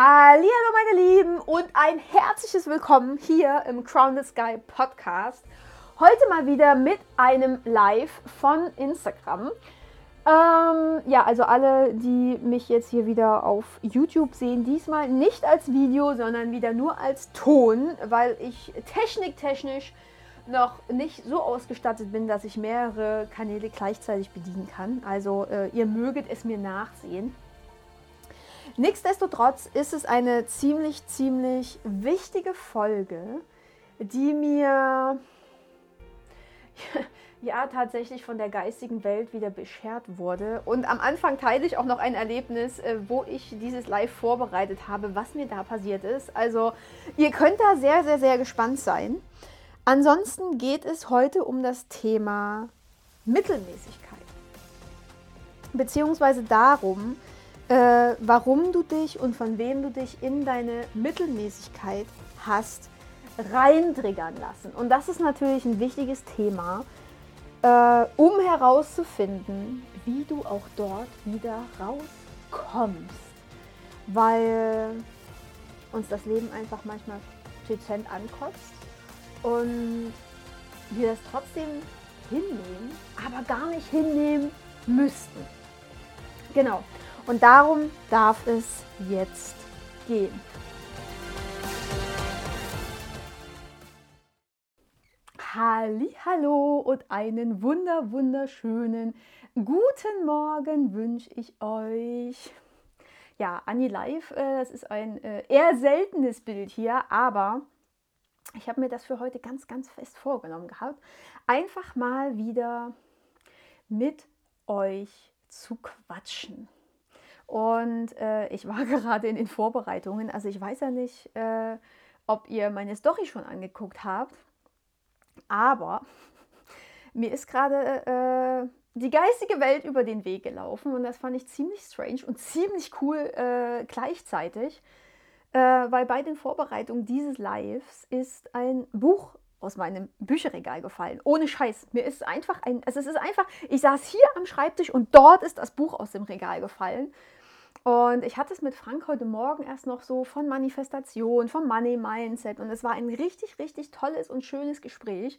Hallo meine Lieben und ein herzliches Willkommen hier im Crown the Sky Podcast. Heute mal wieder mit einem Live von Instagram. Ähm, ja, also alle, die mich jetzt hier wieder auf YouTube sehen, diesmal nicht als Video, sondern wieder nur als Ton, weil ich techniktechnisch noch nicht so ausgestattet bin, dass ich mehrere Kanäle gleichzeitig bedienen kann. Also äh, ihr möget es mir nachsehen. Nichtsdestotrotz ist es eine ziemlich, ziemlich wichtige Folge, die mir ja tatsächlich von der geistigen Welt wieder beschert wurde. Und am Anfang teile ich auch noch ein Erlebnis, äh, wo ich dieses Live vorbereitet habe, was mir da passiert ist. Also ihr könnt da sehr, sehr, sehr gespannt sein. Ansonsten geht es heute um das Thema Mittelmäßigkeit. Beziehungsweise darum, äh, warum du dich und von wem du dich in deine Mittelmäßigkeit hast reintriggern lassen. Und das ist natürlich ein wichtiges Thema, äh, um herauszufinden, wie du auch dort wieder rauskommst. Weil uns das Leben einfach manchmal dezent ankotzt und wir das trotzdem hinnehmen, aber gar nicht hinnehmen müssten. Genau. Und darum darf es jetzt gehen. Hallo und einen wunder wunderschönen guten Morgen wünsche ich euch. Ja, Anni Live, äh, das ist ein äh, eher seltenes Bild hier, aber ich habe mir das für heute ganz, ganz fest vorgenommen gehabt, einfach mal wieder mit euch zu quatschen. Und äh, ich war gerade in den Vorbereitungen. Also ich weiß ja nicht, äh, ob ihr meine Story schon angeguckt habt. Aber mir ist gerade äh, die geistige Welt über den Weg gelaufen. Und das fand ich ziemlich strange und ziemlich cool äh, gleichzeitig. Äh, weil bei den Vorbereitungen dieses Lives ist ein Buch aus meinem Bücherregal gefallen. Ohne Scheiß. Mir ist einfach ein, also es ist einfach, ich saß hier am Schreibtisch und dort ist das Buch aus dem Regal gefallen. Und ich hatte es mit Frank heute Morgen erst noch so von Manifestation, vom Money Mindset. Und es war ein richtig, richtig tolles und schönes Gespräch.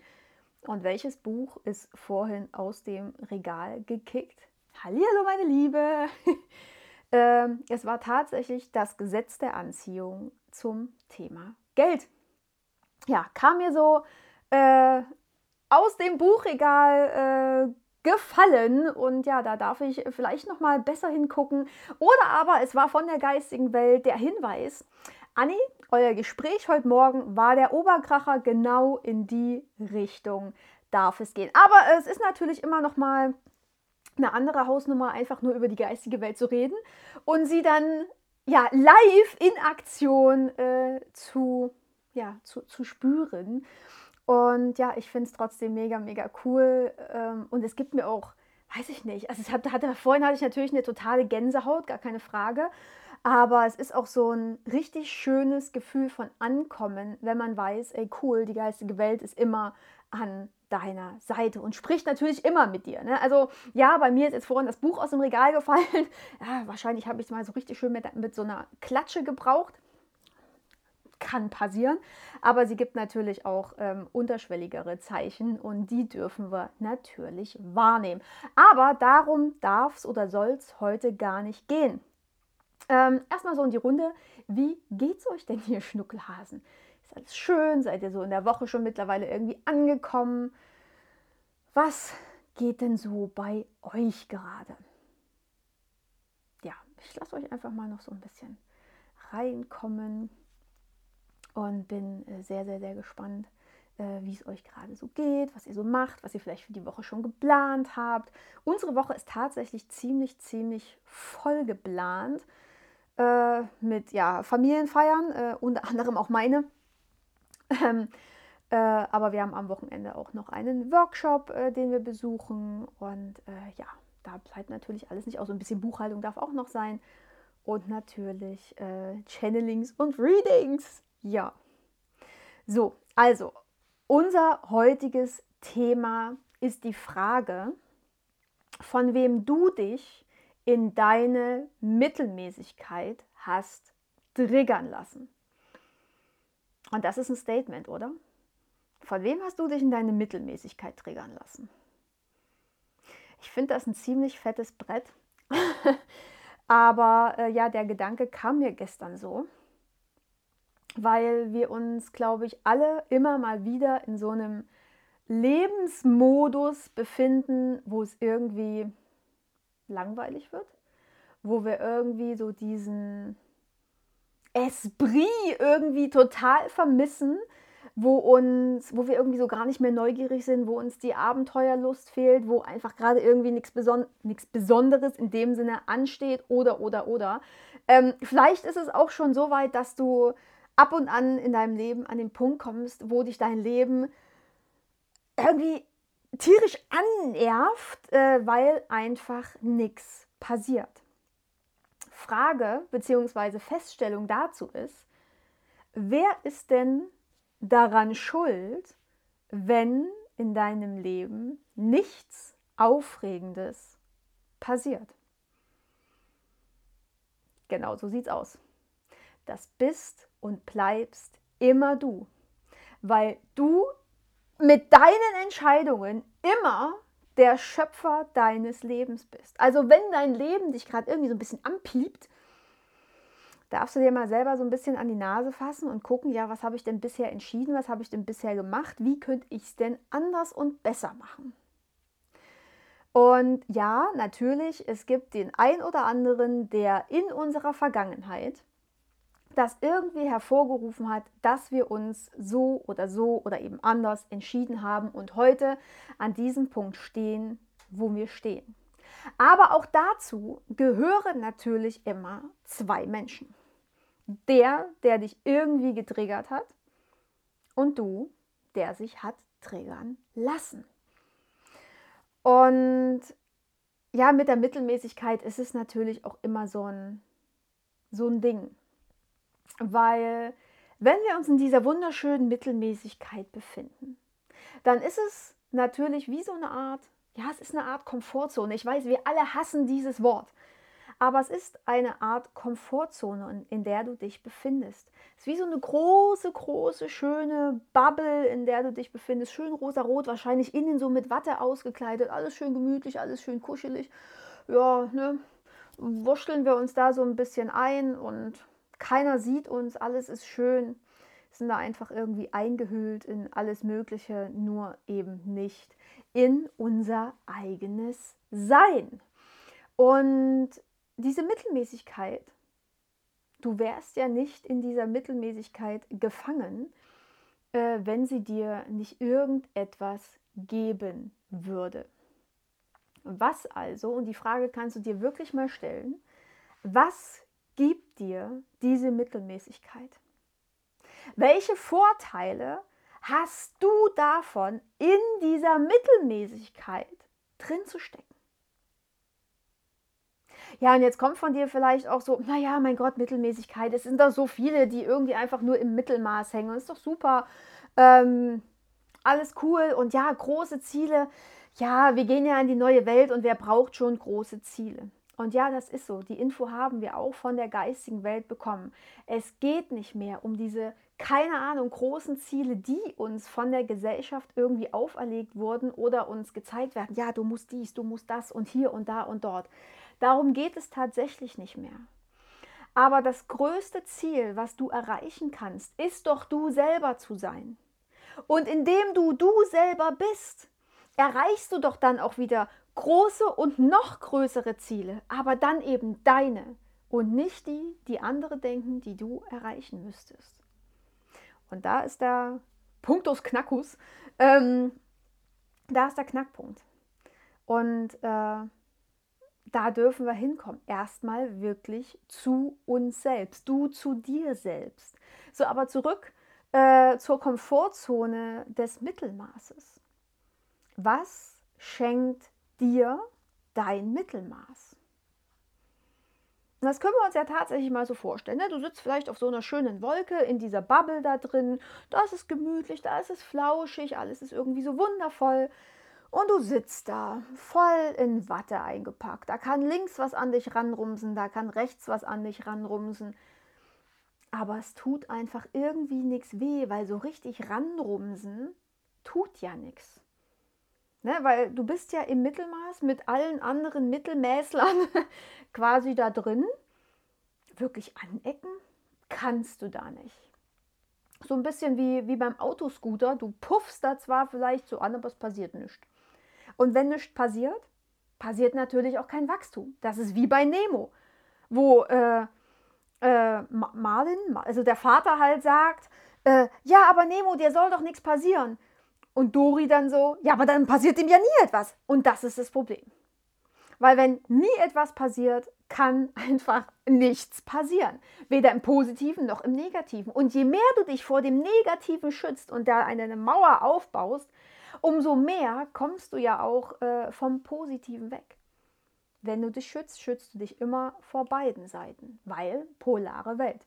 Und welches Buch ist vorhin aus dem Regal gekickt? Hallihallo, meine Liebe! ähm, es war tatsächlich das Gesetz der Anziehung zum Thema Geld. Ja, kam mir so äh, aus dem Buchregal äh, gefallen und ja, da darf ich vielleicht noch mal besser hingucken oder aber es war von der geistigen Welt der Hinweis, Anni, euer Gespräch heute Morgen war der Oberkracher genau in die Richtung darf es gehen. Aber es ist natürlich immer noch mal eine andere Hausnummer, einfach nur über die geistige Welt zu reden und sie dann ja live in Aktion äh, zu, ja, zu, zu spüren. Und ja, ich finde es trotzdem mega, mega cool. Ähm, und es gibt mir auch, weiß ich nicht, also es hatte, hatte, vorhin hatte ich natürlich eine totale Gänsehaut, gar keine Frage. Aber es ist auch so ein richtig schönes Gefühl von Ankommen, wenn man weiß, ey cool, die geistige Welt ist immer an deiner Seite und spricht natürlich immer mit dir. Ne? Also ja, bei mir ist jetzt vorhin das Buch aus dem Regal gefallen. Ja, wahrscheinlich habe ich es mal so richtig schön mit, mit so einer Klatsche gebraucht kann passieren. Aber sie gibt natürlich auch ähm, unterschwelligere Zeichen und die dürfen wir natürlich wahrnehmen. Aber darum darf es oder soll es heute gar nicht gehen. Ähm, erstmal so in die Runde. Wie geht's euch denn hier, Schnuckelhasen? Ist alles schön? Seid ihr so in der Woche schon mittlerweile irgendwie angekommen? Was geht denn so bei euch gerade? Ja, ich lasse euch einfach mal noch so ein bisschen reinkommen und bin äh, sehr, sehr, sehr gespannt, äh, wie es euch gerade so geht, was ihr so macht, was ihr vielleicht für die Woche schon geplant habt. Unsere Woche ist tatsächlich ziemlich, ziemlich voll geplant äh, mit ja, Familienfeiern, unter anderem auch meine. Ähm, äh, aber wir haben am Wochenende auch noch einen Workshop, den wir besuchen. Und ja, da bleibt natürlich alles nicht aus. So ein bisschen Buchhaltung darf auch noch sein. Und natürlich Channelings und Readings. Ja. So, also unser heutiges Thema ist die Frage, von wem du dich in deine Mittelmäßigkeit hast triggern lassen. Und das ist ein Statement, oder? Von wem hast du dich in deine Mittelmäßigkeit triggern lassen? Ich finde das ein ziemlich fettes Brett. Aber äh, ja, der Gedanke kam mir gestern so, weil wir uns, glaube ich, alle immer mal wieder in so einem Lebensmodus befinden, wo es irgendwie langweilig wird, wo wir irgendwie so diesen Esprit irgendwie total vermissen, wo uns, wo wir irgendwie so gar nicht mehr neugierig sind, wo uns die Abenteuerlust fehlt, wo einfach gerade irgendwie nichts Beson Besonderes in dem Sinne ansteht oder oder oder. Ähm, vielleicht ist es auch schon so weit, dass du ab und an in deinem Leben an den Punkt kommst, wo dich dein Leben irgendwie tierisch annervt, äh, weil einfach nichts passiert. Frage bzw. Feststellung dazu ist, wer ist denn daran schuld, wenn in deinem Leben nichts Aufregendes passiert? Genau so sieht's aus. Das bist und bleibst immer du, weil du mit deinen Entscheidungen immer der Schöpfer deines Lebens bist. Also wenn dein Leben dich gerade irgendwie so ein bisschen anpiept, darfst du dir mal selber so ein bisschen an die Nase fassen und gucken, ja, was habe ich denn bisher entschieden, was habe ich denn bisher gemacht, wie könnte ich es denn anders und besser machen. Und ja, natürlich, es gibt den ein oder anderen, der in unserer Vergangenheit das irgendwie hervorgerufen hat, dass wir uns so oder so oder eben anders entschieden haben und heute an diesem Punkt stehen, wo wir stehen. Aber auch dazu gehören natürlich immer zwei Menschen. Der, der dich irgendwie getriggert hat und du, der sich hat triggern lassen. Und ja, mit der Mittelmäßigkeit ist es natürlich auch immer so ein, so ein Ding weil wenn wir uns in dieser wunderschönen Mittelmäßigkeit befinden, dann ist es natürlich wie so eine Art, ja, es ist eine Art Komfortzone. Ich weiß, wir alle hassen dieses Wort, aber es ist eine Art Komfortzone, in der du dich befindest. Es ist wie so eine große, große, schöne Bubble, in der du dich befindest. Schön rosa-rot, wahrscheinlich innen so mit Watte ausgekleidet. Alles schön gemütlich, alles schön kuschelig. Ja, ne, wurschteln wir uns da so ein bisschen ein und keiner sieht uns, alles ist schön, sind da einfach irgendwie eingehüllt in alles Mögliche, nur eben nicht in unser eigenes Sein. Und diese Mittelmäßigkeit, du wärst ja nicht in dieser Mittelmäßigkeit gefangen, äh, wenn sie dir nicht irgendetwas geben würde. Was also, und die Frage kannst du dir wirklich mal stellen, was gibt dir diese Mittelmäßigkeit? Welche Vorteile hast du davon, in dieser Mittelmäßigkeit drin zu stecken? Ja, und jetzt kommt von dir vielleicht auch so, naja, mein Gott, Mittelmäßigkeit, es sind doch so viele, die irgendwie einfach nur im Mittelmaß hängen. Das ist doch super, ähm, alles cool und ja, große Ziele. Ja, wir gehen ja in die neue Welt und wer braucht schon große Ziele? Und ja, das ist so. Die Info haben wir auch von der geistigen Welt bekommen. Es geht nicht mehr um diese, keine Ahnung, großen Ziele, die uns von der Gesellschaft irgendwie auferlegt wurden oder uns gezeigt werden. Ja, du musst dies, du musst das und hier und da und dort. Darum geht es tatsächlich nicht mehr. Aber das größte Ziel, was du erreichen kannst, ist doch du selber zu sein. Und indem du du selber bist, erreichst du doch dann auch wieder große und noch größere Ziele, aber dann eben deine und nicht die, die andere denken, die du erreichen müsstest. Und da ist der Punktus Knackus, ähm, da ist der Knackpunkt. Und äh, da dürfen wir hinkommen. Erstmal wirklich zu uns selbst, du zu dir selbst. So, aber zurück äh, zur Komfortzone des Mittelmaßes. Was schenkt dir dein Mittelmaß. Das können wir uns ja tatsächlich mal so vorstellen. Ne? Du sitzt vielleicht auf so einer schönen Wolke in dieser Bubble da drin. Da ist es gemütlich, da ist es flauschig, alles ist irgendwie so wundervoll. Und du sitzt da, voll in Watte eingepackt. Da kann links was an dich ranrumsen, da kann rechts was an dich ranrumsen. aber es tut einfach irgendwie nichts weh, weil so richtig ranrumsen tut ja nichts. Ne, weil du bist ja im Mittelmaß mit allen anderen Mittelmäßlern quasi da drin. Wirklich anecken kannst du da nicht. So ein bisschen wie, wie beim Autoscooter. Du puffst da zwar vielleicht so an, aber es passiert nichts. Und wenn nichts passiert, passiert natürlich auch kein Wachstum. Das ist wie bei Nemo, wo äh, äh, Marvin, also der Vater halt sagt, äh, ja, aber Nemo, dir soll doch nichts passieren. Und Dori dann so, ja, aber dann passiert ihm ja nie etwas. Und das ist das Problem. Weil wenn nie etwas passiert, kann einfach nichts passieren. Weder im Positiven noch im Negativen. Und je mehr du dich vor dem Negativen schützt und da eine Mauer aufbaust, umso mehr kommst du ja auch äh, vom Positiven weg. Wenn du dich schützt, schützt du dich immer vor beiden Seiten, weil polare Welt.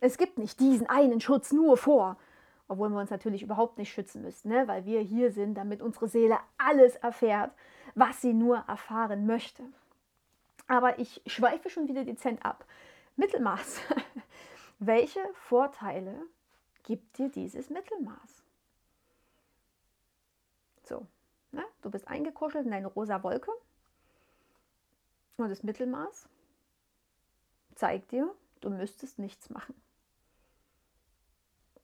Es gibt nicht diesen einen Schutz nur vor, obwohl wir uns natürlich überhaupt nicht schützen müssen, ne? weil wir hier sind, damit unsere Seele alles erfährt, was sie nur erfahren möchte. Aber ich schweife schon wieder dezent ab. Mittelmaß. Welche Vorteile gibt dir dieses Mittelmaß? So, ne? du bist eingekuschelt in deine rosa Wolke und das Mittelmaß zeigt dir, du müsstest nichts machen.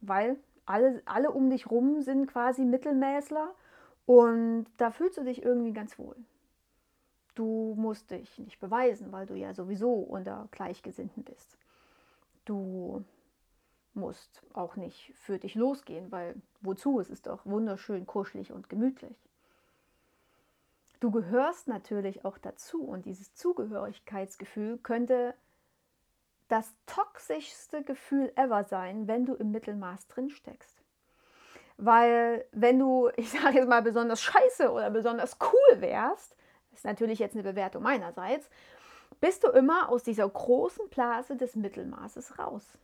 Weil alle, alle um dich rum sind quasi Mittelmäßler und da fühlst du dich irgendwie ganz wohl. Du musst dich nicht beweisen, weil du ja sowieso unter Gleichgesinnten bist. Du musst auch nicht für dich losgehen, weil wozu? Es ist doch wunderschön, kuschelig und gemütlich. Du gehörst natürlich auch dazu und dieses Zugehörigkeitsgefühl könnte das toxischste Gefühl ever sein, wenn du im Mittelmaß drin steckst. Weil wenn du, ich sage jetzt mal, besonders scheiße oder besonders cool wärst, ist natürlich jetzt eine Bewertung meinerseits, bist du immer aus dieser großen Blase des Mittelmaßes raus.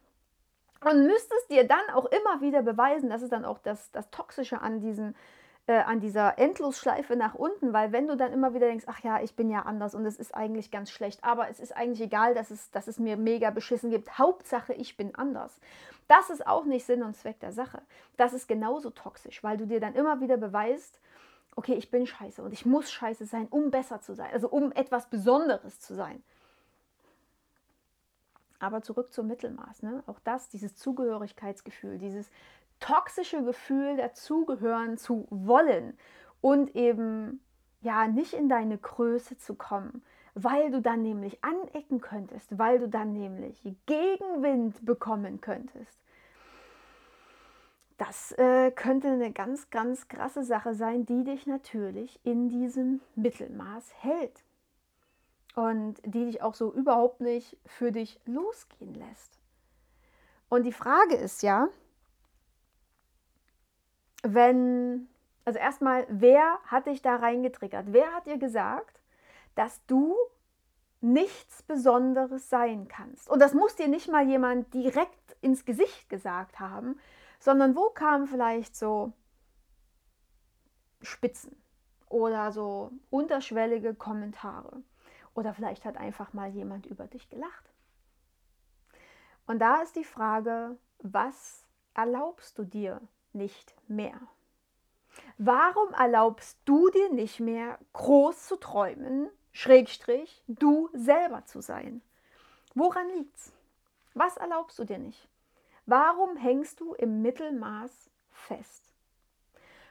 Und müsstest dir dann auch immer wieder beweisen, das ist dann auch das, das Toxische an diesen äh, an dieser Endlosschleife nach unten, weil wenn du dann immer wieder denkst, ach ja, ich bin ja anders und es ist eigentlich ganz schlecht, aber es ist eigentlich egal, dass es, dass es mir mega beschissen gibt. Hauptsache, ich bin anders. Das ist auch nicht Sinn und Zweck der Sache. Das ist genauso toxisch, weil du dir dann immer wieder beweist, okay, ich bin scheiße und ich muss scheiße sein, um besser zu sein, also um etwas Besonderes zu sein. Aber zurück zum Mittelmaß. Ne? Auch das, dieses Zugehörigkeitsgefühl, dieses toxische Gefühl, dazugehören zu wollen und eben ja nicht in deine Größe zu kommen, weil du dann nämlich anecken könntest, weil du dann nämlich Gegenwind bekommen könntest. Das äh, könnte eine ganz, ganz krasse Sache sein, die dich natürlich in diesem Mittelmaß hält und die dich auch so überhaupt nicht für dich losgehen lässt. Und die Frage ist ja, wenn, also erstmal, wer hat dich da reingetriggert? Wer hat dir gesagt, dass du nichts Besonderes sein kannst? Und das muss dir nicht mal jemand direkt ins Gesicht gesagt haben, sondern wo kamen vielleicht so Spitzen oder so unterschwellige Kommentare? Oder vielleicht hat einfach mal jemand über dich gelacht. Und da ist die Frage, was erlaubst du dir nicht mehr? Warum erlaubst du dir nicht mehr, groß zu träumen, Schrägstrich, du selber zu sein? Woran liegt's? Was erlaubst du dir nicht? Warum hängst du im Mittelmaß fest?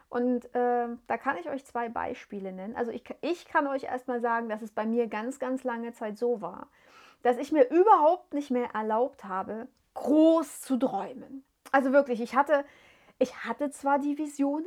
Und äh, da kann ich euch zwei Beispiele nennen. Also ich, ich kann euch erstmal sagen, dass es bei mir ganz, ganz lange Zeit so war, dass ich mir überhaupt nicht mehr erlaubt habe, groß zu träumen. Also wirklich, ich hatte ich hatte zwar die Visionen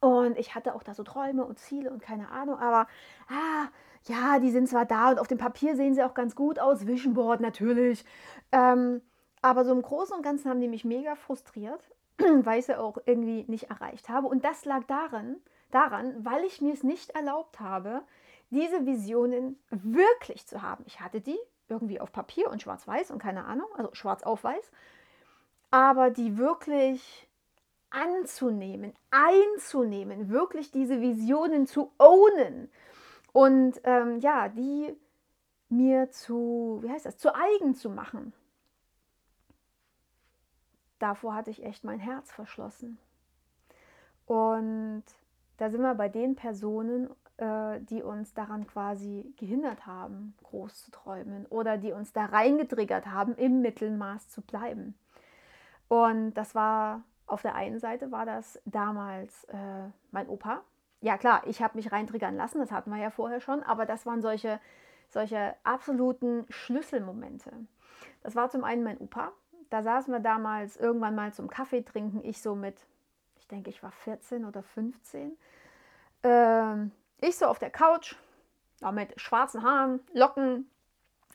und ich hatte auch da so Träume und Ziele und keine Ahnung, aber ah, ja, die sind zwar da und auf dem Papier sehen sie auch ganz gut aus, Vision Board natürlich. Ähm, aber so im Großen und Ganzen haben die mich mega frustriert, weil ich sie auch irgendwie nicht erreicht habe. Und das lag daran, daran, weil ich mir es nicht erlaubt habe, diese Visionen wirklich zu haben. Ich hatte die irgendwie auf Papier und schwarz-weiß und keine Ahnung, also schwarz auf weiß aber die wirklich anzunehmen, einzunehmen, wirklich diese Visionen zu ownen und ähm, ja, die mir zu, wie heißt das, zu eigen zu machen. davor hatte ich echt mein Herz verschlossen. Und da sind wir bei den Personen, äh, die uns daran quasi gehindert haben, groß zu träumen oder die uns da reingetriggert haben, im Mittelmaß zu bleiben. Und das war auf der einen Seite war das damals äh, mein Opa. Ja klar, ich habe mich reintriggern lassen, das hatten wir ja vorher schon, aber das waren solche, solche absoluten Schlüsselmomente. Das war zum einen mein Opa. Da saßen wir damals irgendwann mal zum Kaffee trinken, ich so mit, ich denke, ich war 14 oder 15. Ähm, ich so auf der Couch, mit schwarzen Haaren, Locken.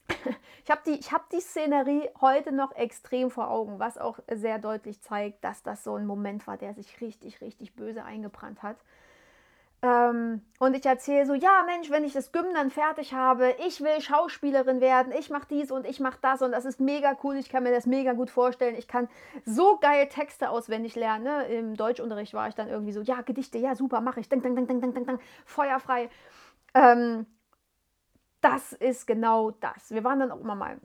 Ich habe die, hab die Szenerie heute noch extrem vor Augen, was auch sehr deutlich zeigt, dass das so ein Moment war, der sich richtig, richtig böse eingebrannt hat. Ähm, und ich erzähle so, ja Mensch, wenn ich das Gym dann fertig habe, ich will Schauspielerin werden, ich mache dies und ich mache das und das ist mega cool, ich kann mir das mega gut vorstellen, ich kann so geil Texte auswendig lernen. Im Deutschunterricht war ich dann irgendwie so, ja Gedichte, ja super, mache ich, dang, dang, dang, dang, dang, dang, feuerfrei. Ähm, das ist genau das. Wir waren dann auch immer mal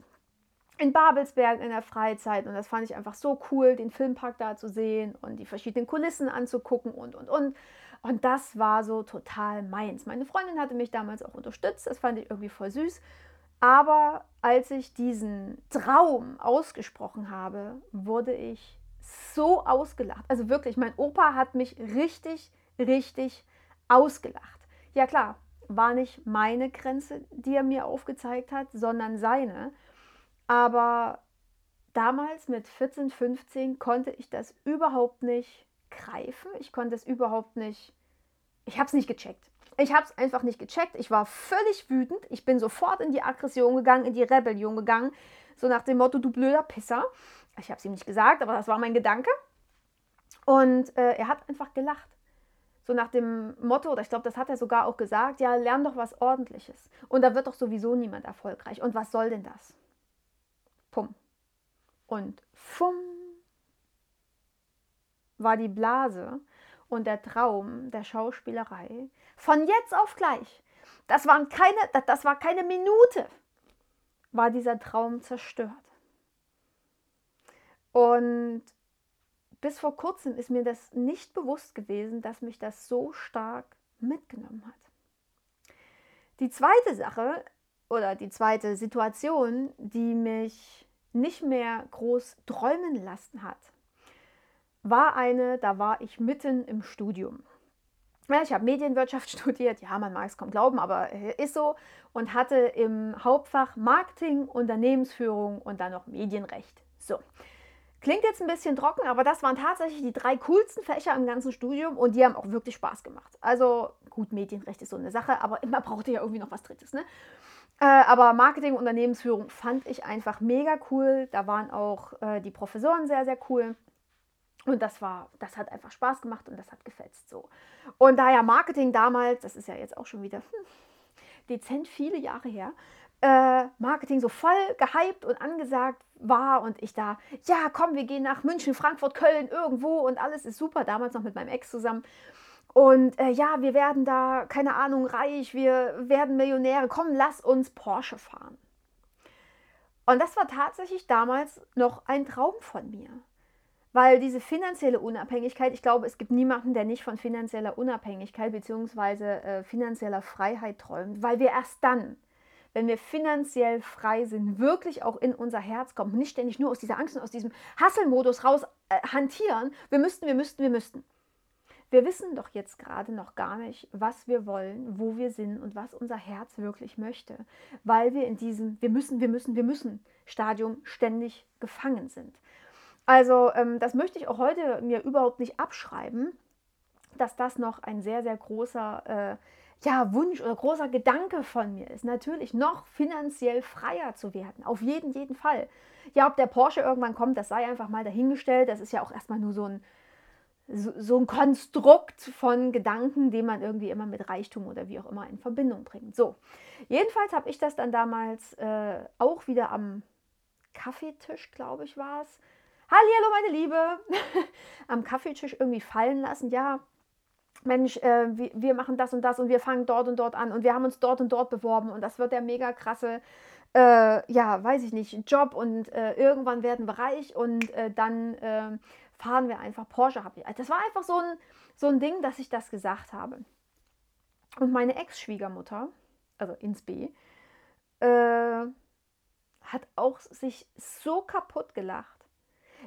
in Babelsberg in der Freizeit und das fand ich einfach so cool, den Filmpark da zu sehen und die verschiedenen Kulissen anzugucken und und und. Und das war so total meins. Meine Freundin hatte mich damals auch unterstützt, das fand ich irgendwie voll süß. Aber als ich diesen Traum ausgesprochen habe, wurde ich so ausgelacht. Also wirklich, mein Opa hat mich richtig, richtig ausgelacht. Ja klar, war nicht meine Grenze, die er mir aufgezeigt hat, sondern seine. Aber damals mit 14, 15 konnte ich das überhaupt nicht greifen. Ich konnte es überhaupt nicht, ich habe es nicht gecheckt. Ich habe es einfach nicht gecheckt. Ich war völlig wütend. Ich bin sofort in die Aggression gegangen, in die Rebellion gegangen. So nach dem Motto, du blöder Pisser. Ich habe es ihm nicht gesagt, aber das war mein Gedanke. Und äh, er hat einfach gelacht. So nach dem Motto, oder ich glaube, das hat er sogar auch gesagt, ja, lern doch was Ordentliches. Und da wird doch sowieso niemand erfolgreich. Und was soll denn das? Pum. Und fumm war die Blase und der Traum der Schauspielerei von jetzt auf gleich. Das, waren keine, das war keine Minute, war dieser Traum zerstört. Und bis vor kurzem ist mir das nicht bewusst gewesen, dass mich das so stark mitgenommen hat. Die zweite Sache oder die zweite Situation, die mich nicht mehr groß träumen lassen hat, war eine, da war ich mitten im Studium. Ja, ich habe Medienwirtschaft studiert, ja, man mag es kaum glauben, aber ist so. Und hatte im Hauptfach Marketing, Unternehmensführung und dann noch Medienrecht. So. Klingt jetzt ein bisschen trocken, aber das waren tatsächlich die drei coolsten Fächer im ganzen Studium und die haben auch wirklich Spaß gemacht. Also gut, Medienrecht ist so eine Sache, aber immer brauchte ja irgendwie noch was Drittes. Ne? Äh, aber Marketing, Unternehmensführung fand ich einfach mega cool. Da waren auch äh, die Professoren sehr, sehr cool. Und das war, das hat einfach Spaß gemacht und das hat gefetzt so. Und da ja Marketing damals, das ist ja jetzt auch schon wieder hm, dezent viele Jahre her, äh, Marketing so voll gehypt und angesagt war und ich da, ja komm, wir gehen nach München, Frankfurt, Köln, irgendwo und alles ist super, damals noch mit meinem Ex zusammen. Und äh, ja, wir werden da, keine Ahnung, reich, wir werden Millionäre, komm, lass uns Porsche fahren. Und das war tatsächlich damals noch ein Traum von mir. Weil diese finanzielle Unabhängigkeit, ich glaube, es gibt niemanden, der nicht von finanzieller Unabhängigkeit bzw. Äh, finanzieller Freiheit träumt, weil wir erst dann, wenn wir finanziell frei sind, wirklich auch in unser Herz kommen, nicht ständig nur aus dieser Angst und aus diesem Hasselmodus raus äh, hantieren, wir müssten, wir müssten, wir müssten. Wir wissen doch jetzt gerade noch gar nicht, was wir wollen, wo wir sind und was unser Herz wirklich möchte, weil wir in diesem wir müssen, wir müssen, wir müssen Stadium ständig gefangen sind. Also ähm, das möchte ich auch heute mir überhaupt nicht abschreiben, dass das noch ein sehr, sehr großer äh, ja, Wunsch oder großer Gedanke von mir ist. Natürlich noch finanziell freier zu werden. Auf jeden, jeden Fall. Ja, ob der Porsche irgendwann kommt, das sei einfach mal dahingestellt. Das ist ja auch erstmal nur so ein, so, ein Konstrukt von Gedanken, den man irgendwie immer mit Reichtum oder wie auch immer in Verbindung bringt. So, jedenfalls habe ich das dann damals äh, auch wieder am Kaffeetisch, glaube ich, war es, Hallo meine Liebe, am Kaffeetisch irgendwie fallen lassen. Ja, Mensch, äh, wir, machen das und das und wir fangen dort und dort an und wir haben uns dort und dort beworben und das wird der mega krasse äh, ja, weiß ich nicht, Job und äh, irgendwann werden wir reich und äh, dann ähm, fahren wir einfach Porsche. Das war einfach so ein, so ein Ding, dass ich das gesagt habe. Und meine Ex-Schwiegermutter, also ins B, äh, hat auch sich so kaputt gelacht.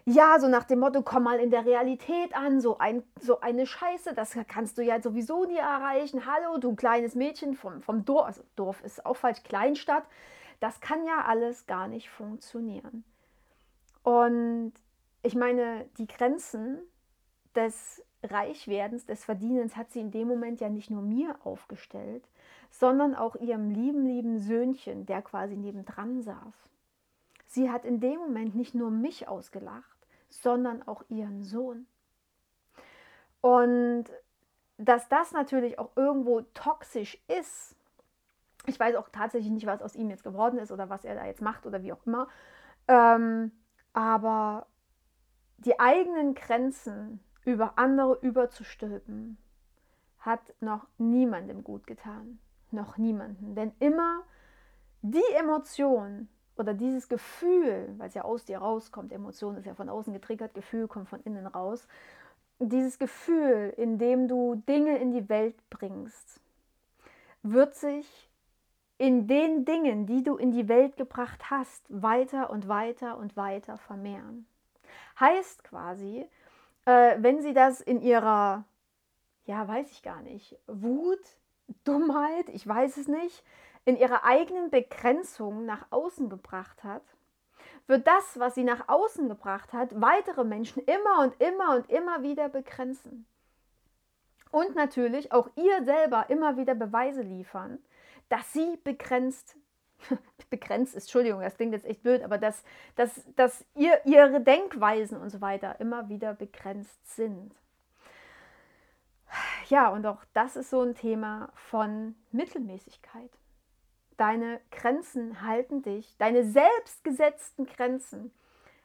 Ja, so nach dem Motto, komm mal in der Realität an, so, ein, so eine Scheiße, das kannst du ja sowieso nie erreichen. Hallo, du kleines Mädchen vom, vom Dorf, also Dorf ist auch falsch, Kleinstadt. Das kann ja alles gar nicht funktionieren. Und ich meine, die Grenzen des Reichwerdens, des Verdienens hat sie in dem Moment ja nicht nur mir aufgestellt, sondern auch ihrem lieben, lieben Söhnchen, der quasi nebendran saß. Sie hat in dem Moment nicht nur mich ausgelacht, sondern auch ihren Sohn. Und dass das natürlich auch irgendwo toxisch ist, ich weiß auch tatsächlich nicht, was aus ihm jetzt geworden ist oder was er da jetzt macht oder wie auch immer, ähm, aber die eigenen Grenzen über andere überzustülpen, hat noch niemandem gut getan. Noch niemanden. Denn immer die Emotion oder dieses Gefühl, weil es ja aus dir rauskommt, Emotion ist ja von außen getriggert, Gefühl kommt von innen raus, dieses Gefühl, in dem du Dinge in die Welt bringst, wird sich in den Dingen, die du in die Welt gebracht hast, weiter und weiter und weiter vermehren. Heißt quasi, äh, wenn sie das in ihrer, ja, weiß ich gar nicht, Wut, Dummheit, ich weiß es nicht, in ihrer eigenen Begrenzung nach außen gebracht hat, wird das, was sie nach außen gebracht hat, weitere Menschen immer und immer und immer wieder begrenzen. Und natürlich auch ihr selber immer wieder Beweise liefern, dass sie begrenzt begrenzt ist, Entschuldigung, das klingt jetzt echt blöd, aber dass, dass, dass ihr, ihre Denkweisen und so weiter immer wieder begrenzt sind. Ja, und auch das ist so ein Thema von Mittelmäßigkeit. Deine Grenzen halten dich, deine selbstgesetzten Grenzen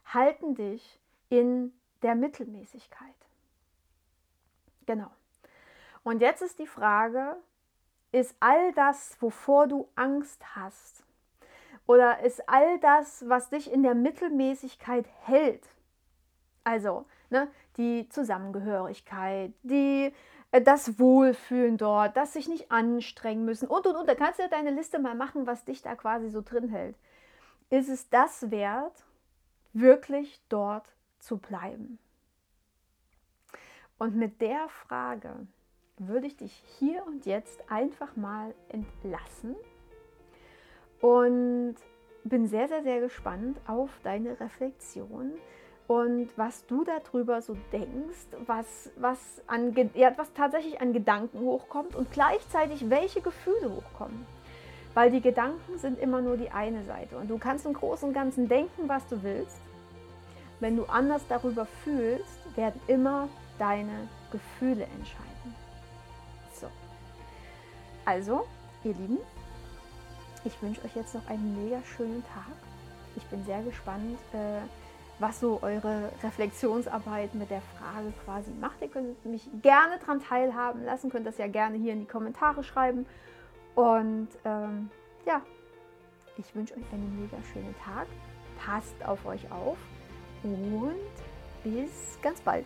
halten dich in der Mittelmäßigkeit. Genau. Und jetzt ist die Frage, ist all das, wovor du Angst hast, oder ist all das, was dich in der Mittelmäßigkeit hält, also ne, die Zusammengehörigkeit, die, das Wohlfühlen dort, das sich nicht anstrengen müssen und und und, da kannst du ja deine Liste mal machen, was dich da quasi so drin hält. Ist es das wert, wirklich dort zu bleiben? Und mit der Frage würde ich dich hier und jetzt einfach mal entlassen und bin sehr, sehr, sehr gespannt auf deine Reflexion und was du darüber so denkst, was, was, an, ja, was tatsächlich an Gedanken hochkommt und gleichzeitig welche Gefühle hochkommen. Weil die Gedanken sind immer nur die eine Seite und du kannst im Großen und Ganzen denken, was du willst. Wenn du anders darüber fühlst, werden immer deine Gefühle entscheiden. So. Also, ihr Lieben, ich wünsche euch jetzt noch einen mega schönen Tag. Ich bin sehr gespannt, äh, was so eure Reflexionsarbeit mit der Frage quasi macht. Ihr könnt mich gerne daran teilhaben lassen, könnt das ja gerne hier in die Kommentare schreiben. Und ähm, ja, ich wünsche euch einen mega schönen Tag. Passt auf euch auf und bis ganz bald.